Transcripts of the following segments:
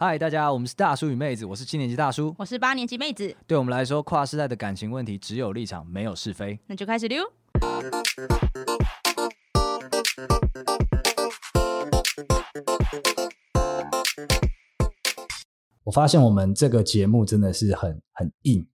嗨，大家，我们是大叔与妹子，我是七年级大叔，我是八年级妹子。对我们来说，跨世代的感情问题只有立场，没有是非。那就开始溜。我发现我们这个节目真的是很很硬。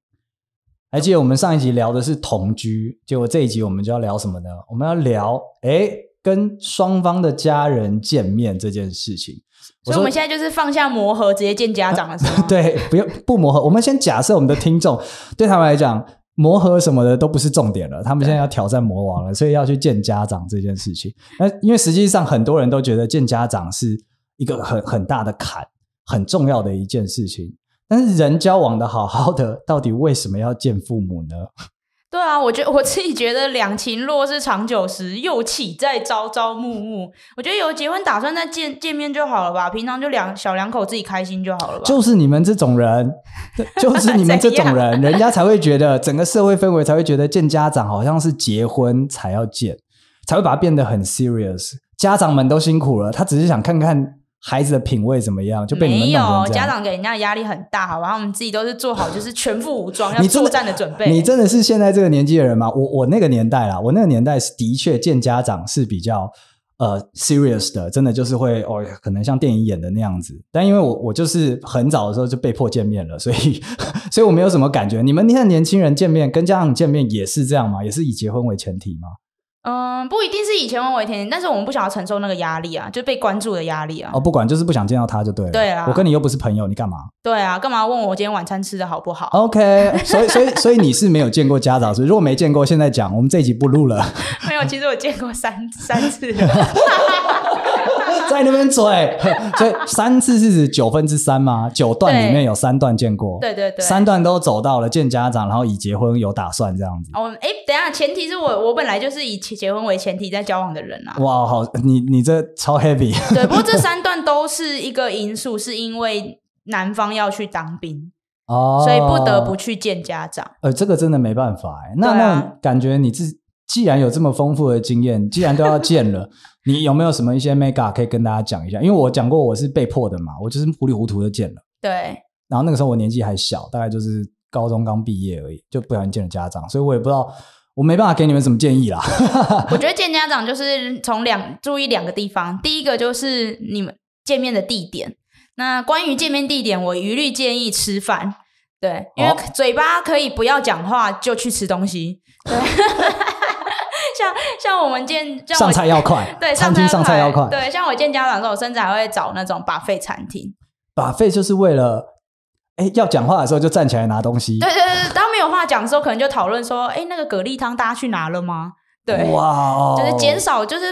还记得我们上一集聊的是同居，结果这一集我们就要聊什么呢？我们要聊，哎，跟双方的家人见面这件事情。所以我们现在就是放下磨合，直接见家长了，是吗？对，不用不磨合。我们先假设我们的听众 对他们来讲，磨合什么的都不是重点了。他们现在要挑战魔王了，所以要去见家长这件事情。那因为实际上很多人都觉得见家长是一个很很大的坎，很重要的一件事情。但是人交往的好好的，到底为什么要见父母呢？对啊，我觉得我自己觉得两情若是长久时，又岂在朝朝暮暮？我觉得有结婚打算再见见面就好了吧，平常就两小两口自己开心就好了吧。就是你们这种人，就 是你们这种人，人家才会觉得整个社会氛围才会觉得见家长好像是结婚才要见，才会把它变得很 serious。家长们都辛苦了，他只是想看看。孩子的品味怎么样？就被你。没有，家长给人家压力很大，好吧？我们自己都是做好就是全副武装要作战的准备。你真的是现在这个年纪的人吗？我我那个年代啦，我那个年代是的确见家长是比较呃 serious 的，真的就是会哦，可能像电影演的那样子。但因为我我就是很早的时候就被迫见面了，所以 所以我没有什么感觉。你们现在年轻人见面跟家长见面也是这样吗？也是以结婚为前提吗？嗯，不一定是以结婚为前提，但是我们不想要承受那个压力啊，就被关注的压力啊。哦，不管，就是不想见到他就对了。对啊，我跟你又不是朋友，你干嘛？对啊，干嘛问我今天晚餐吃的好不好？OK，所以所以所以你是没有见过家长，所以如果没见过，现在讲，我们这一集不录了。没有，其实我见过三三次。在那边嘴，所以三次是指九分之三吗？九段里面有三段见过，对对对，三段都走到了见家长，然后以结婚有打算这样子。哦，哎，等一下，前提是我我本来就是以结婚为前提在交往的人啊。哇，好，你你这超 heavy。对，不过这三段都是一个因素，是因为男方要去当兵哦，所以不得不去见家长。呃，这个真的没办法哎。那、啊、那感觉你自既然有这么丰富的经验，既然都要见了。你有没有什么一些 mega 可以跟大家讲一下？因为我讲过我是被迫的嘛，我就是糊里糊涂的见了。对。然后那个时候我年纪还小，大概就是高中刚毕业而已，就不小心见了家长，所以我也不知道，我没办法给你们什么建议啦。我觉得见家长就是从两注意两个地方，第一个就是你们见面的地点。那关于见面地点，我一律建议吃饭。对，因为嘴巴可以不要讲话，就去吃东西。对。像像我们见我 上菜要快，对，餐厅上菜要快，对，像我见家长的时候，我甚至还会找那种 buffet 餐厅。buffet 就是为了，哎，要讲话的时候就站起来拿东西。对对对，当没有话讲的时候，可能就讨论说，哎，那个蛤蜊汤大家去拿了吗？对，哇，就是减少，就是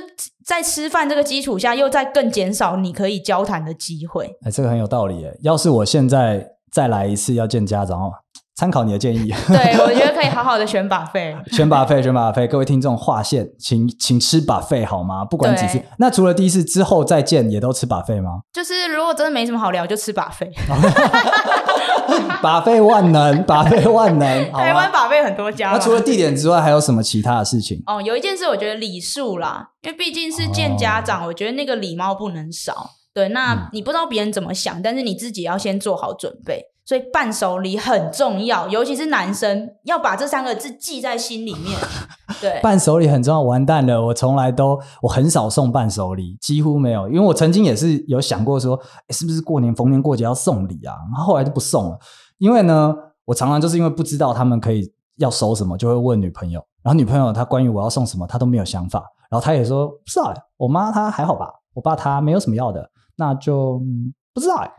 在吃饭这个基础下，又在更减少你可以交谈的机会。哎，这个很有道理。哎，要是我现在再来一次要见家长哦。参考你的建议，对，我觉得可以好好的选 buffet，选 buffet，选 buffet，各位听众划线，请请吃 buffet 好吗？不管几次，那除了第一次之后再见，也都吃 buffet 吗？就是如果真的没什么好聊，就吃 buffet。buffet 万能，buffet 万能，台湾 buffet 很多家。那除了地点之外，还有什么其他的事情？哦，有一件事我觉得礼数啦，因为毕竟是见家长，哦、我觉得那个礼貌不能少。对，那你不知道别人怎么想，嗯、但是你自己要先做好准备。所以伴手礼很重要，尤其是男生要把这三个字记在心里面。对，伴手礼很重要。完蛋了，我从来都我很少送伴手礼，几乎没有。因为我曾经也是有想过说，诶是不是过年逢年过节要送礼啊？然后后来就不送了。因为呢，我常常就是因为不知道他们可以要收什么，就会问女朋友。然后女朋友她关于我要送什么，她都没有想法。然后她也说不知道，我妈她还好吧，我爸他没有什么要的，那就。不知道哎，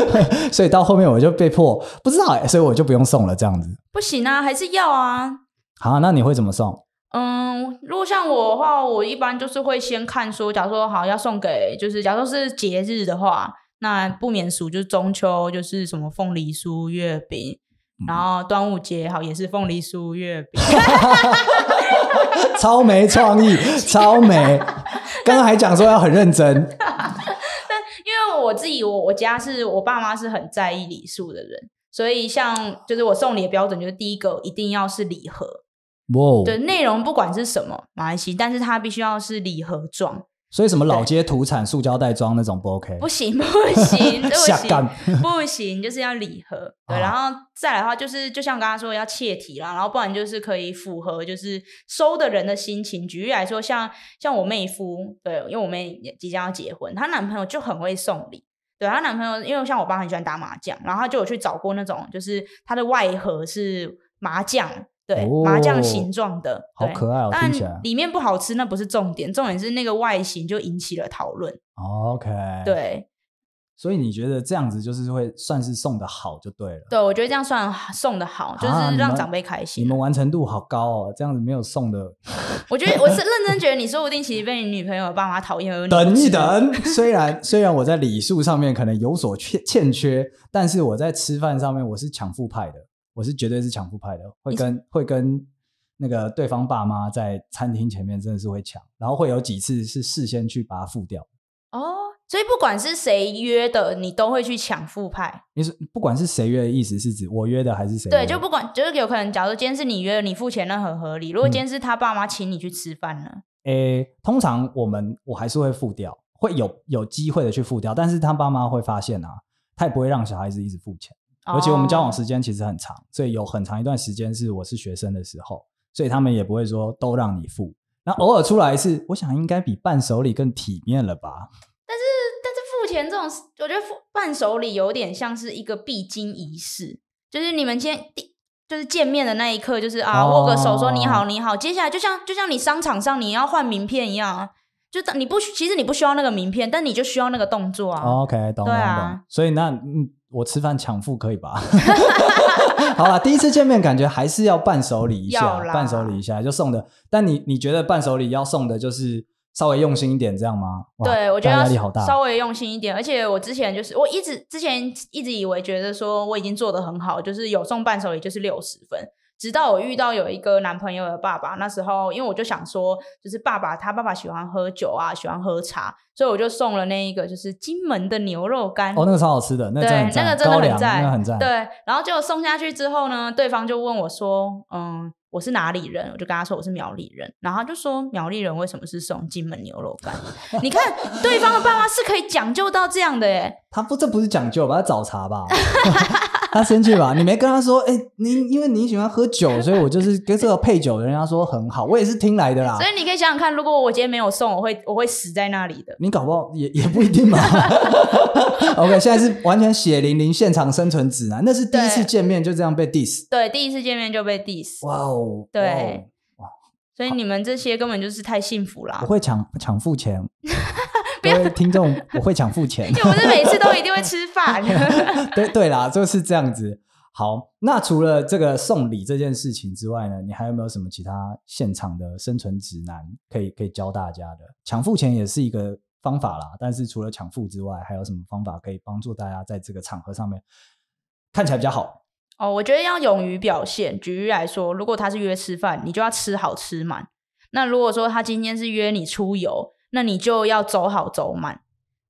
所以到后面我就被迫不知道哎，所以我就不用送了，这样子不行啊，还是要啊。好，那你会怎么送？嗯，如果像我的话，我一般就是会先看说，假如说好要送给，就是假如说是节日的话，那不免俗就是中秋，就是什么凤梨酥、月饼，嗯、然后端午节好也是凤梨酥、月饼，超没创意，超没。刚刚还讲说要很认真。我自己，我我家是我爸妈是很在意礼数的人，所以像就是我送礼的标准，就是第一个一定要是礼盒，哇，对，内容不管是什么，马来西亚，但是它必须要是礼盒装，所以什么老街土产塑胶袋装那种不 OK？不行 不行 不行不行，就是要礼盒。对，啊、然后再来的话，就是就像刚刚说要切题啦，然后不然就是可以符合就是收的人的心情。举例来说，像像我妹夫，对，因为我妹也即将要结婚，她男朋友就很会送礼。对，她男朋友，因为像我爸很喜欢打麻将，然后他就有去找过那种，就是他的外盒是麻将。对，哦、麻将形状的，好可爱哦！但里面不好吃，那不是重点，重点是那个外形就引起了讨论。OK，对，所以你觉得这样子就是会算是送的好就对了。对，我觉得这样算送的好，就是让长辈开心。你们，你们完成度好高哦，这样子没有送的。我觉得我是认真觉得，你说不定其实被你女朋友爸妈讨厌而 等一等，虽然虽然我在礼数上面可能有所欠欠缺，但是我在吃饭上面我是抢富派的。我是绝对是抢富派的，会跟是会跟那个对方爸妈在餐厅前面真的是会抢，然后会有几次是事先去把它付掉。哦，所以不管是谁约的，你都会去抢富派。你是不管是谁约的意思是指我约的还是谁？对，就不管就是有可能，假如今天是你约的，你付钱那很合理。如果今天是他爸妈请你去吃饭呢？诶、嗯欸，通常我们我还是会付掉，会有有机会的去付掉，但是他爸妈会发现啊，他也不会让小孩子一直付钱。而且我们交往时间其实很长，所以有很长一段时间是我是学生的时候，所以他们也不会说都让你付。那偶尔出来一次，我想应该比伴手礼更体面了吧？但是，但是付钱这种，我觉得付伴手礼有点像是一个必经仪式，就是你们今天第就是见面的那一刻，就是啊握个手说你好你好，接下来就像就像你商场上你要换名片一样啊，就你不其实你不需要那个名片，但你就需要那个动作啊。OK，懂，对啊，懂。所以那嗯。我吃饭抢付可以吧？好了，第一次见面感觉还是要伴手礼一下，伴手礼一下就送的。但你你觉得伴手礼要送的就是稍微用心一点，这样吗？对，我觉得压力好大，稍微用心一点。而且我之前就是我一直之前一直以为觉得说我已经做得很好，就是有送伴手礼就是六十分。直到我遇到有一个男朋友的爸爸，那时候因为我就想说，就是爸爸他爸爸喜欢喝酒啊，喜欢喝茶，所以我就送了那一个就是金门的牛肉干。哦，那个超好吃的，那个、对，那个真的很赞，那个很赞。对，然后就送下去之后呢，对方就问我说：“嗯，我是哪里人？”我就跟他说我是苗栗人，然后他就说苗栗人为什么是送金门牛肉干？你看对方的爸妈是可以讲究到这样的耶。他不，这不是讲究吧？他找茬吧？他生气吧？你没跟他说，哎、欸，你因为你喜欢喝酒，所以我就是跟这个配酒的人家说很好，我也是听来的啦。所以你可以想想看，如果我今天没有送，我会我会死在那里的。你搞不好也也不一定嘛。OK，现在是完全血淋淋现场生存指南，那是第一次见面就这样被 diss。对，第一次见面就被 diss。哇哦，对，哇，所以你们这些根本就是太幸福了。我会抢抢付钱。各位听众，我会抢付钱，又不是每次都一定会吃饭。对对啦，就是这样子。好，那除了这个送礼这件事情之外呢，你还有没有什么其他现场的生存指南可以可以教大家的？抢付钱也是一个方法啦，但是除了抢付之外，还有什么方法可以帮助大家在这个场合上面看起来比较好？哦，我觉得要勇于表现。举例来说，如果他是约吃饭，你就要吃好吃满。那如果说他今天是约你出游，那你就要走好走满，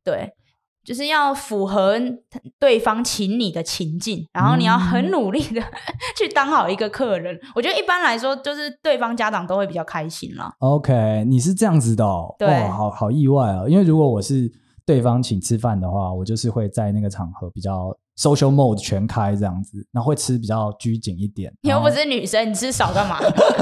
对，就是要符合对方请你的情境，然后你要很努力的 去当好一个客人。我觉得一般来说，就是对方家长都会比较开心啦。OK，你是这样子的哦，对，哇，好好意外哦。因为如果我是对方请吃饭的话，我就是会在那个场合比较 social mode 全开这样子，然后会吃比较拘谨一点。你又不是女生，你吃少干嘛？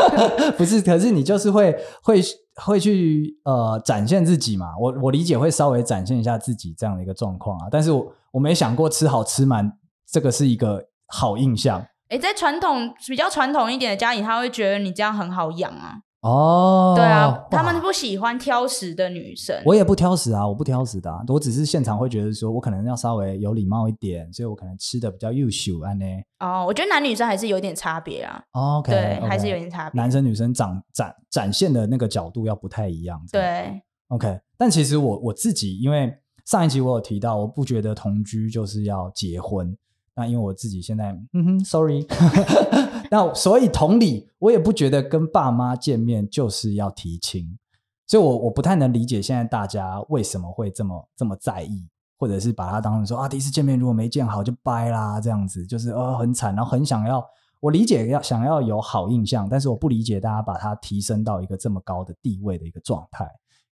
不是，可是你就是会会。会去呃展现自己嘛？我我理解会稍微展现一下自己这样的一个状况啊，但是我我没想过吃好吃满这个是一个好印象。诶，在传统比较传统一点的家里，他会觉得你这样很好养啊。哦，对啊，他们不喜欢挑食的女生。我也不挑食啊，我不挑食的啊，我只是现场会觉得说我可能要稍微有礼貌一点，所以我可能吃的比较优秀啊呢。哦，我觉得男女生还是有点差别啊。OK，对，okay, 还是有点差别。男生女生展展展现的那个角度要不太一样。对，OK。但其实我我自己，因为上一集我有提到，我不觉得同居就是要结婚。那因为我自己现在，嗯哼，sorry。那所以同理，我也不觉得跟爸妈见面就是要提亲，所以我我不太能理解现在大家为什么会这么这么在意，或者是把它当成说啊，第一次见面如果没见好就掰啦，这样子就是呃很惨，然后很想要。我理解要想要有好印象，但是我不理解大家把它提升到一个这么高的地位的一个状态，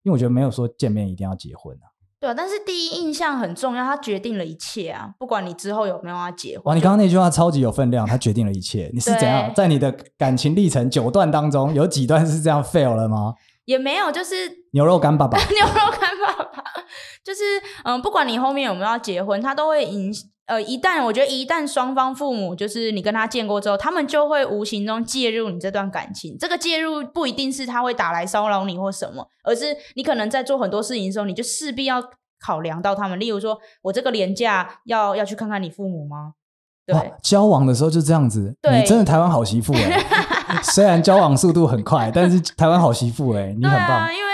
因为我觉得没有说见面一定要结婚啊。对啊，但是第一印象很重要，它决定了一切啊！不管你之后有没有要结婚。哇，你刚刚那句话超级有分量，它决定了一切。你是怎样在你的感情历程九段当中，有几段是这样 fail 了吗？也没有，就是牛肉干爸爸，牛肉干爸爸，就是嗯，不管你后面有没有要结婚，他都会影呃，一旦我觉得一旦双方父母就是你跟他见过之后，他们就会无形中介入你这段感情。这个介入不一定是他会打来骚扰你或什么，而是你可能在做很多事情的时候，你就势必要考量到他们。例如说，我这个廉价要要去看看你父母吗？对，交往的时候就这样子。对，你真的台湾好媳妇哎、欸，虽然交往速度很快，但是台湾好媳妇哎、欸，你很棒。啊、因为就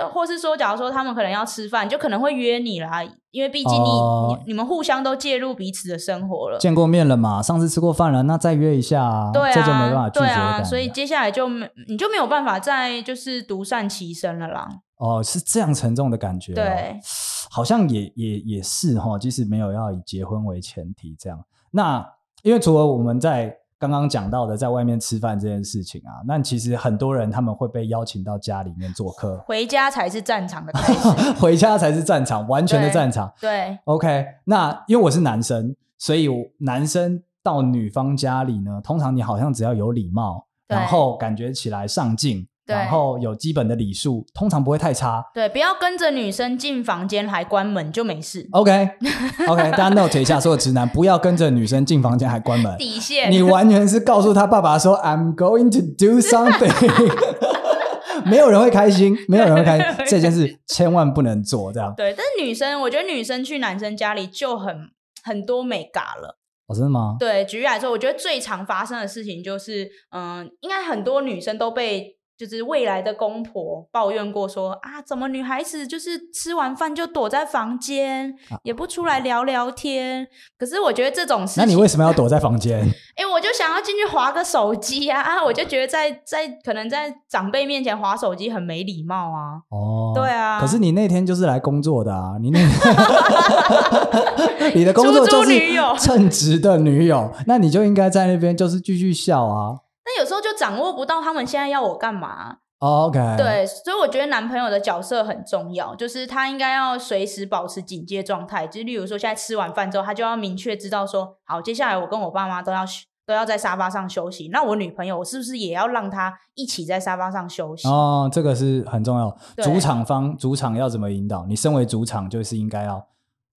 是，或是说，假如说他们可能要吃饭，就可能会约你啦，因为毕竟你、哦、你你们互相都介入彼此的生活了，见过面了嘛，上次吃过饭了，那再约一下啊，对啊，这就没办法拒绝。对啊，所以接下来就没你就没有办法再就是独善其身了啦。哦，是这样沉重的感觉、哦，对，好像也也也是哈，即使没有要以结婚为前提，这样，那因为除了我们在。刚刚讲到的在外面吃饭这件事情啊，那其实很多人他们会被邀请到家里面做客，回家才是战场的开始，回家才是战场，完全的战场。对，对，OK，那因为我是男生，所以男生到女方家里呢，通常你好像只要有礼貌，然后感觉起来上进。然后有基本的礼数，通常不会太差。对，不要跟着女生进房间还关门就没事。OK，OK，、okay, 大家 note 一下，所有直男不要跟着女生进房间还关门。底线，你完全是告诉他爸爸说 "I'm going to do something"，没有人会开心，没有人会开心，这件事千万不能做。这样。对，但是女生，我觉得女生去男生家里就很很多美嘎了。哦，真的吗？对，举例来说，我觉得最常发生的事情就是，嗯，应该很多女生都被。就是未来的公婆抱怨过说啊，怎么女孩子就是吃完饭就躲在房间，啊、也不出来聊聊天。可是我觉得这种事情，那你为什么要躲在房间？哎、欸，我就想要进去划个手机啊！啊，我就觉得在在可能在长辈面前划手机很没礼貌啊。哦，对啊。可是你那天就是来工作的啊，你那 你的工作就是称职的女友，那你就应该在那边就是继续笑啊。有时候就掌握不到他们现在要我干嘛。Oh, OK，对，所以我觉得男朋友的角色很重要，就是他应该要随时保持警戒状态。就例如说，现在吃完饭之后，他就要明确知道说，好，接下来我跟我爸妈都要都要在沙发上休息。那我女朋友，我是不是也要让她一起在沙发上休息？哦，这个是很重要。主场方主场要怎么引导？你身为主场，就是应该要。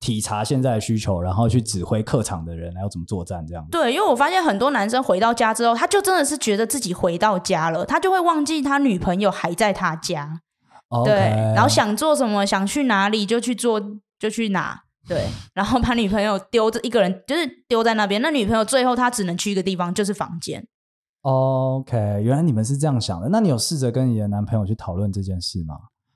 体察现在的需求，然后去指挥客场的人，然后怎么作战这样。对，因为我发现很多男生回到家之后，他就真的是觉得自己回到家了，他就会忘记他女朋友还在他家。Okay. 对，然后想做什么，想去哪里就去做，就去哪。对，然后把女朋友丢着一个人，就是丢在那边。那女朋友最后她只能去一个地方，就是房间。OK，原来你们是这样想的。那你有试着跟你的男朋友去讨论这件事吗？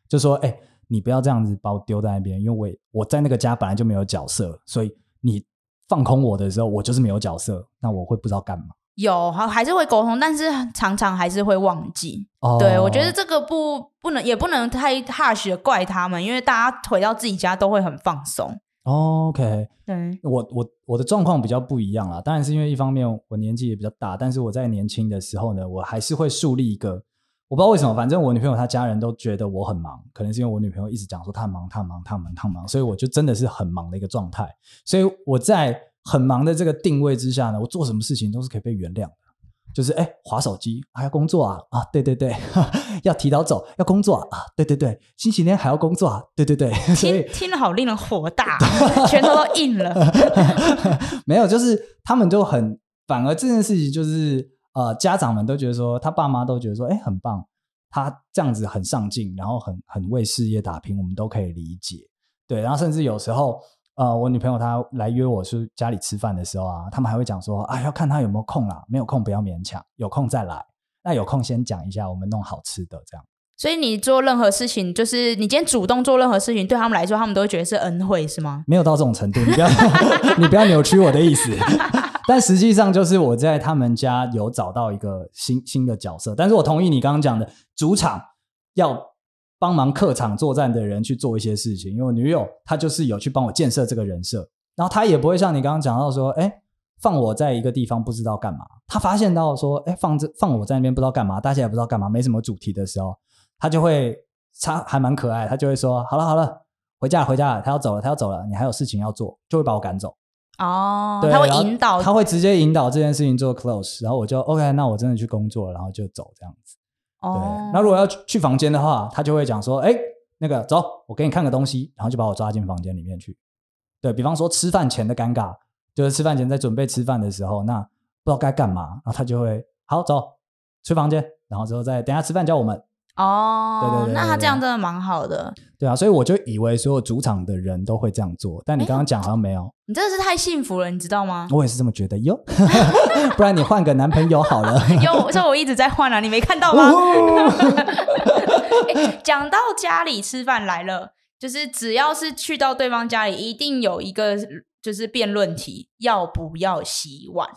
就说，哎。你不要这样子把我丢在那边，因为我我在那个家本来就没有角色，所以你放空我的时候，我就是没有角色，那我会不知道干嘛。有，还还是会沟通，但是常常还是会忘记。哦，对，我觉得这个不不能，也不能太 harsh 的怪他们，因为大家回到自己家都会很放松。哦，OK，对，我我我的状况比较不一样啦，当然是因为一方面我年纪也比较大，但是我在年轻的时候呢，我还是会树立一个。我不知道为什么，反正我女朋友她家人都觉得我很忙，可能是因为我女朋友一直讲说她很忙，她很忙，她很忙，她很忙，所以我就真的是很忙的一个状态。所以我在很忙的这个定位之下呢，我做什么事情都是可以被原谅的。就是哎，滑手机还要工作啊啊，对对对，要提早走，要工作啊，对对对，星期天还要工作啊，对对对。所以听听了好令人火大，拳头都硬了。没有，就是他们就很，反而这件事情就是。呃，家长们都觉得说，他爸妈都觉得说，哎，很棒，他这样子很上进，然后很很为事业打拼，我们都可以理解。对，然后甚至有时候，呃，我女朋友她来约我去家里吃饭的时候啊，他们还会讲说，啊，要看他有没有空啦，没有空不要勉强，有空再来。那有空先讲一下，我们弄好吃的这样。所以你做任何事情，就是你今天主动做任何事情，对他们来说，他们都会觉得是恩惠，是吗？没有到这种程度，你不要 你不要扭曲我的意思。但实际上就是我在他们家有找到一个新新的角色，但是我同意你刚刚讲的主场要帮忙客场作战的人去做一些事情，因为我女友她就是有去帮我建设这个人设，然后她也不会像你刚刚讲到说，哎，放我在一个地方不知道干嘛，她发现到说，哎，放这放我在那边不知道干嘛，大家也不知道干嘛，没什么主题的时候，她就会她还蛮可爱，他就会说：“好了好了，回家了回家了，他要走了他要走了，你还有事情要做，就会把我赶走。”哦，对，他会引导，他会直接引导这件事情做 close，然后我就 OK，那我真的去工作了，然后就走这样子。哦，对，那如果要去房间的话，他就会讲说：“哎，那个走，我给你看个东西。”然后就把我抓进房间里面去。对，比方说吃饭前的尴尬，就是吃饭前在准备吃饭的时候，那不知道该干嘛，然后他就会好走去房间，然后之后再等下吃饭叫我们。哦，对对，对对对，那他这样真的蛮好的。对啊，所以我就以为所有主场的人都会这样做，但你刚刚讲好像没有。你真的是太幸福了，你知道吗？我也是这么觉得哟，不然你换个男朋友好了。有，所以我一直在换啊，你没看到吗？讲到家里吃饭来了，就是只要是去到对方家里，一定有一个就是辩论题，要不要洗碗？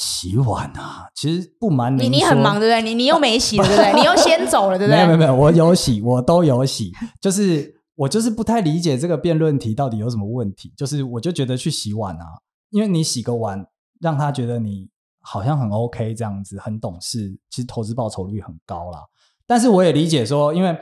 洗碗啊，其实不瞒你，你很忙对不对？你你又没洗了对不对？你又先走了对不对？没有没有没有，我有洗，我都有洗。就是我就是不太理解这个辩论题到底有什么问题。就是我就觉得去洗碗啊，因为你洗个碗，让他觉得你好像很 OK 这样子，很懂事，其实投资报酬率很高啦。但是我也理解说，因为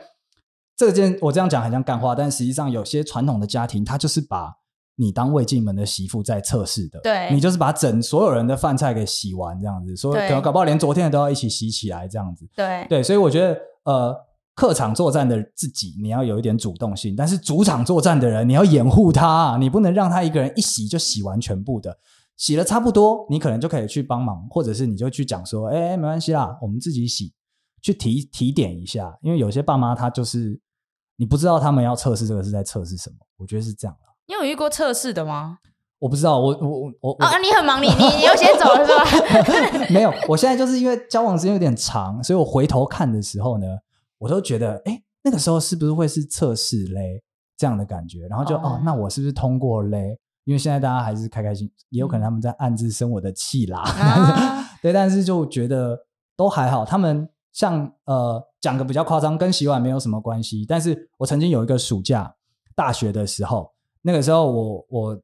这件我这样讲很像干话，但实际上有些传统的家庭，他就是把。你当未进门的媳妇在测试的，对，你就是把整所有人的饭菜给洗完这样子，所以可能搞不好连昨天的都要一起洗起来这样子，对对，所以我觉得呃，客场作战的自己你要有一点主动性，但是主场作战的人你要掩护他，你不能让他一个人一洗就洗完全部的，洗了差不多，你可能就可以去帮忙，或者是你就去讲说，哎，没关系啦，我们自己洗，去提提点一下，因为有些爸妈他就是你不知道他们要测试这个是在测试什么，我觉得是这样。你有遇过测试的吗？我不知道，我我我啊，你很忙，你你你又先走了是吧？没有，我现在就是因为交往时间有点长，所以我回头看的时候呢，我都觉得，哎，那个时候是不是会是测试嘞？这样的感觉，然后就哦，哦，那我是不是通过嘞？因为现在大家还是开开心，也有可能他们在暗自生我的气啦。啊、对，但是就觉得都还好。他们像呃讲个比较夸张，跟洗碗没有什么关系。但是我曾经有一个暑假，大学的时候。那个时候我，我我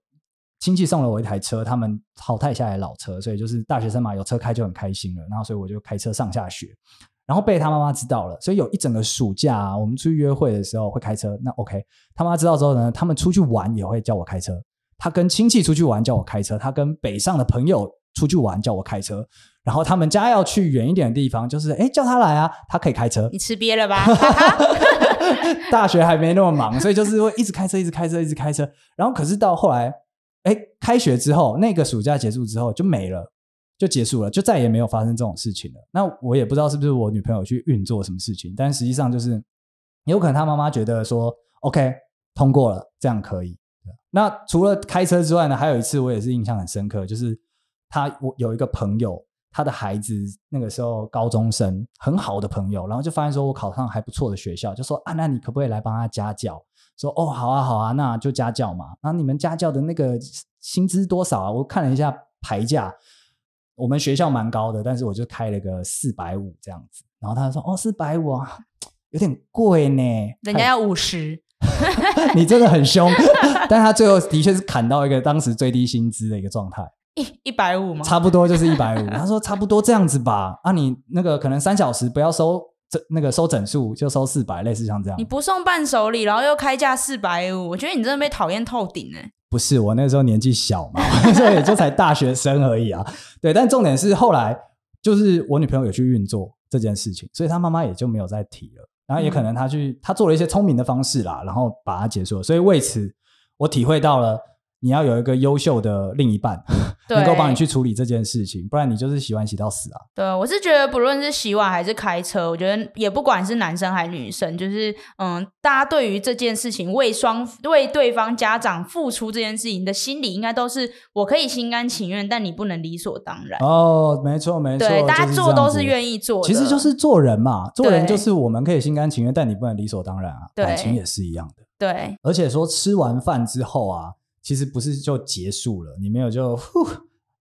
亲戚送了我一台车，他们淘汰下来老车，所以就是大学生嘛，有车开就很开心了。然后，所以我就开车上下学，然后被他妈妈知道了，所以有一整个暑假啊，我们出去约会的时候会开车。那 OK，他妈知道之后呢，他们出去玩也会叫我开车。他跟亲戚出去玩叫我开车，他跟北上的朋友出去玩叫我开车。然后他们家要去远一点的地方，就是哎叫他来啊，他可以开车。你吃瘪了吧？大学还没那么忙，所以就是会一直开车，一直开车，一直开车。然后可是到后来，哎，开学之后，那个暑假结束之后就没了，就结束了，就再也没有发生这种事情了。那我也不知道是不是我女朋友去运作什么事情，但实际上就是有可能她妈妈觉得说，OK，通过了，这样可以。那除了开车之外呢，还有一次我也是印象很深刻，就是他我有一个朋友。他的孩子那个时候高中生，很好的朋友，然后就发现说我考上还不错的学校，就说啊，那你可不可以来帮他家教？说哦，好啊，好啊，那就家教嘛。那你们家教的那个薪资多少啊？我看了一下牌价，我们学校蛮高的，但是我就开了个四百五这样子。然后他说哦，四百五啊，有点贵呢，人家要五十，你真的很凶。但他最后的确是砍到一个当时最低薪资的一个状态。一一百五吗？差不多就是一百五。他说差不多这样子吧。啊，你那个可能三小时不要收整那个收整数，就收四百，类似像这样。你不送伴手礼，然后又开价四百五，我觉得你真的被讨厌透顶哎。不是，我那时候年纪小嘛，所以也就才大学生而已啊。对，但重点是后来就是我女朋友有去运作这件事情，所以她妈妈也就没有再提了。然后也可能她去，她做了一些聪明的方式啦，然后把它结束了。所以为此，我体会到了。你要有一个优秀的另一半，能够帮你去处理这件事情，不然你就是洗碗洗到死啊！对，我是觉得不论是洗碗还是开车，我觉得也不管是男生还是女生，就是嗯，大家对于这件事情为双为对方家长付出这件事情的心理，应该都是我可以心甘情愿，但你不能理所当然。哦，没错没错，对，大家做都是愿意做的，其实就是做人嘛，做人就是我们可以心甘情愿，但你不能理所当然啊。感情也是一样的，对，而且说吃完饭之后啊。其实不是就结束了，你没有就 呼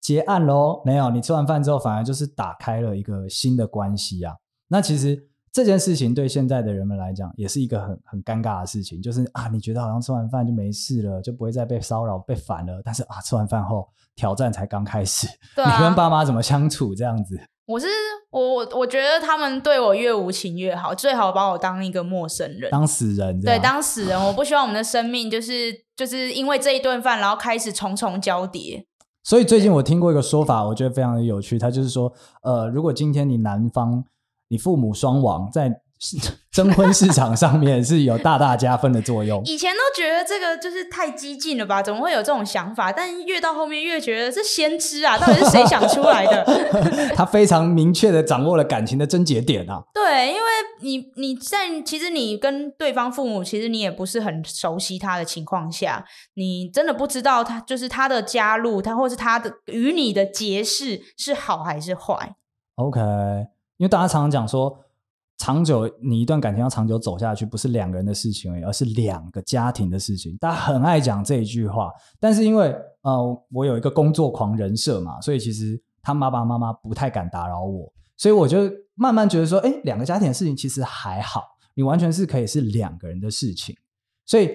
结案喽？没有，你吃完饭之后反而就是打开了一个新的关系啊。那其实这件事情对现在的人们来讲，也是一个很很尴尬的事情，就是啊，你觉得好像吃完饭就没事了，就不会再被骚扰、被烦了。但是啊，吃完饭后挑战才刚开始，啊、你跟爸妈怎么相处这样子？我是我我我觉得他们对我越无情越好，最好把我当一个陌生人，当死人。对，当死人。我不希望我们的生命就是就是因为这一顿饭，然后开始重重交叠。所以最近我听过一个说法，我觉得非常的有趣。他就是说，呃，如果今天你男方你父母双亡，在 征婚市场上面是有大大加分的作用。以前都觉得这个就是太激进了吧？怎么会有这种想法？但越到后面越觉得是先知啊！到底是谁想出来的？他非常明确的掌握了感情的症结点啊！对，因为你你在其实你跟对方父母，其实你也不是很熟悉他的情况下，你真的不知道他就是他的加入，他或是他的与你的结识是好还是坏。OK，因为大家常常讲说。长久，你一段感情要长久走下去，不是两个人的事情而已，而是两个家庭的事情。大家很爱讲这一句话，但是因为呃，我有一个工作狂人设嘛，所以其实他爸爸妈妈不太敢打扰我，所以我就慢慢觉得说，哎，两个家庭的事情其实还好，你完全是可以是两个人的事情。所以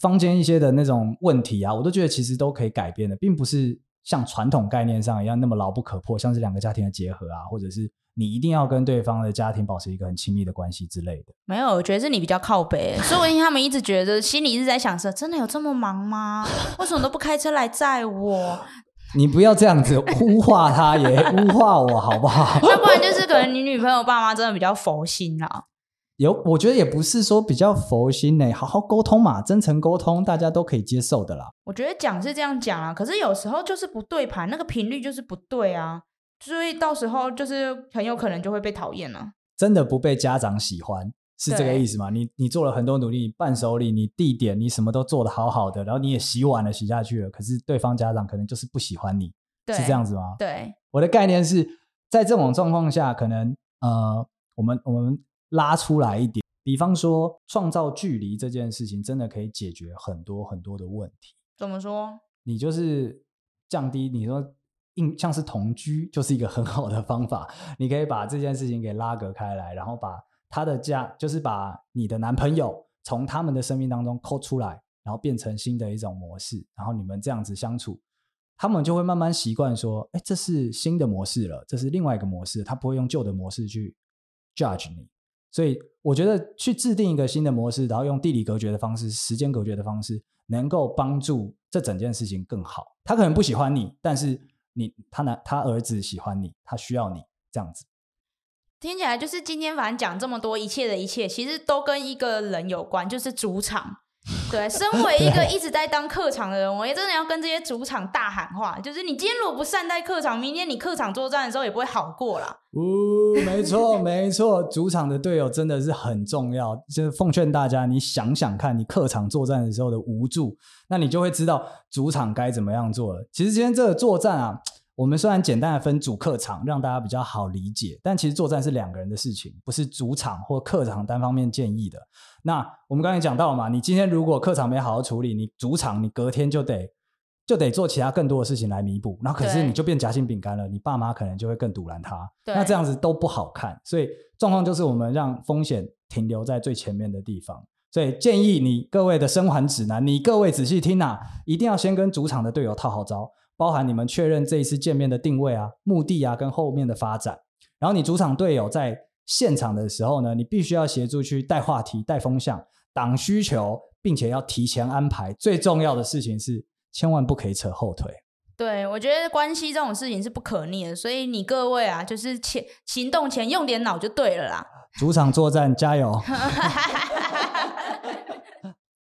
坊间一些的那种问题啊，我都觉得其实都可以改变的，并不是像传统概念上一样那么牢不可破，像是两个家庭的结合啊，或者是。你一定要跟对方的家庭保持一个很亲密的关系之类的。没有，我觉得是你比较靠北，说不定他们一直觉得心里一直在想说，真的有这么忙吗？为什么都不开车来载我？你不要这样子污化他，也 污化我，好不好？要不然就是可能你女朋友爸妈真的比较佛心啦。有，我觉得也不是说比较佛心呢，好好沟通嘛，真诚沟通，大家都可以接受的啦。我觉得讲是这样讲啊，可是有时候就是不对盘，那个频率就是不对啊。所以到时候就是很有可能就会被讨厌了。真的不被家长喜欢是这个意思吗？你你做了很多努力，伴手礼、你地点、你什么都做得好好的，然后你也洗碗了、洗下去了，可是对方家长可能就是不喜欢你，是这样子吗？对，我的概念是在这种状况下，可能呃，我们我们拉出来一点，比方说创造距离这件事情，真的可以解决很多很多的问题。怎么说？你就是降低你说。应像是同居就是一个很好的方法，你可以把这件事情给拉隔开来，然后把他的家，就是把你的男朋友从他们的生命当中抠出来，然后变成新的一种模式，然后你们这样子相处，他们就会慢慢习惯说，哎，这是新的模式了，这是另外一个模式，他不会用旧的模式去 judge 你，所以我觉得去制定一个新的模式，然后用地理隔绝的方式、时间隔绝的方式，能够帮助这整件事情更好。他可能不喜欢你，但是。你他男他儿子喜欢你，他需要你这样子，听起来就是今天反正讲这么多一切的一切，其实都跟一个人有关，就是主场。对，身为一个一直在当客场的人，我也真的要跟这些主场大喊话，就是你今天如果不善待客场，明天你客场作战的时候也不会好过啦。哦，没错没错，主场的队友真的是很重要。就是奉劝大家，你想想看，你客场作战的时候的无助，那你就会知道主场该怎么样做了。其实今天这个作战啊。我们虽然简单的分主客场，让大家比较好理解，但其实作战是两个人的事情，不是主场或客场单方面建议的。那我们刚才讲到了嘛，你今天如果客场没好好处理，你主场你隔天就得就得做其他更多的事情来弥补，然后可是你就变夹心饼干了，你爸妈可能就会更堵拦他，那这样子都不好看。所以状况就是我们让风险停留在最前面的地方。所以建议你各位的生还指南，你各位仔细听啊，一定要先跟主场的队友套好招。包含你们确认这一次见面的定位啊、目的啊，跟后面的发展。然后你主场队友在现场的时候呢，你必须要协助去带话题、带风向、挡需求，并且要提前安排。最重要的事情是，千万不可以扯后腿。对，我觉得关系这种事情是不可逆的，所以你各位啊，就是前行动前用点脑就对了啦。主场作战，加油！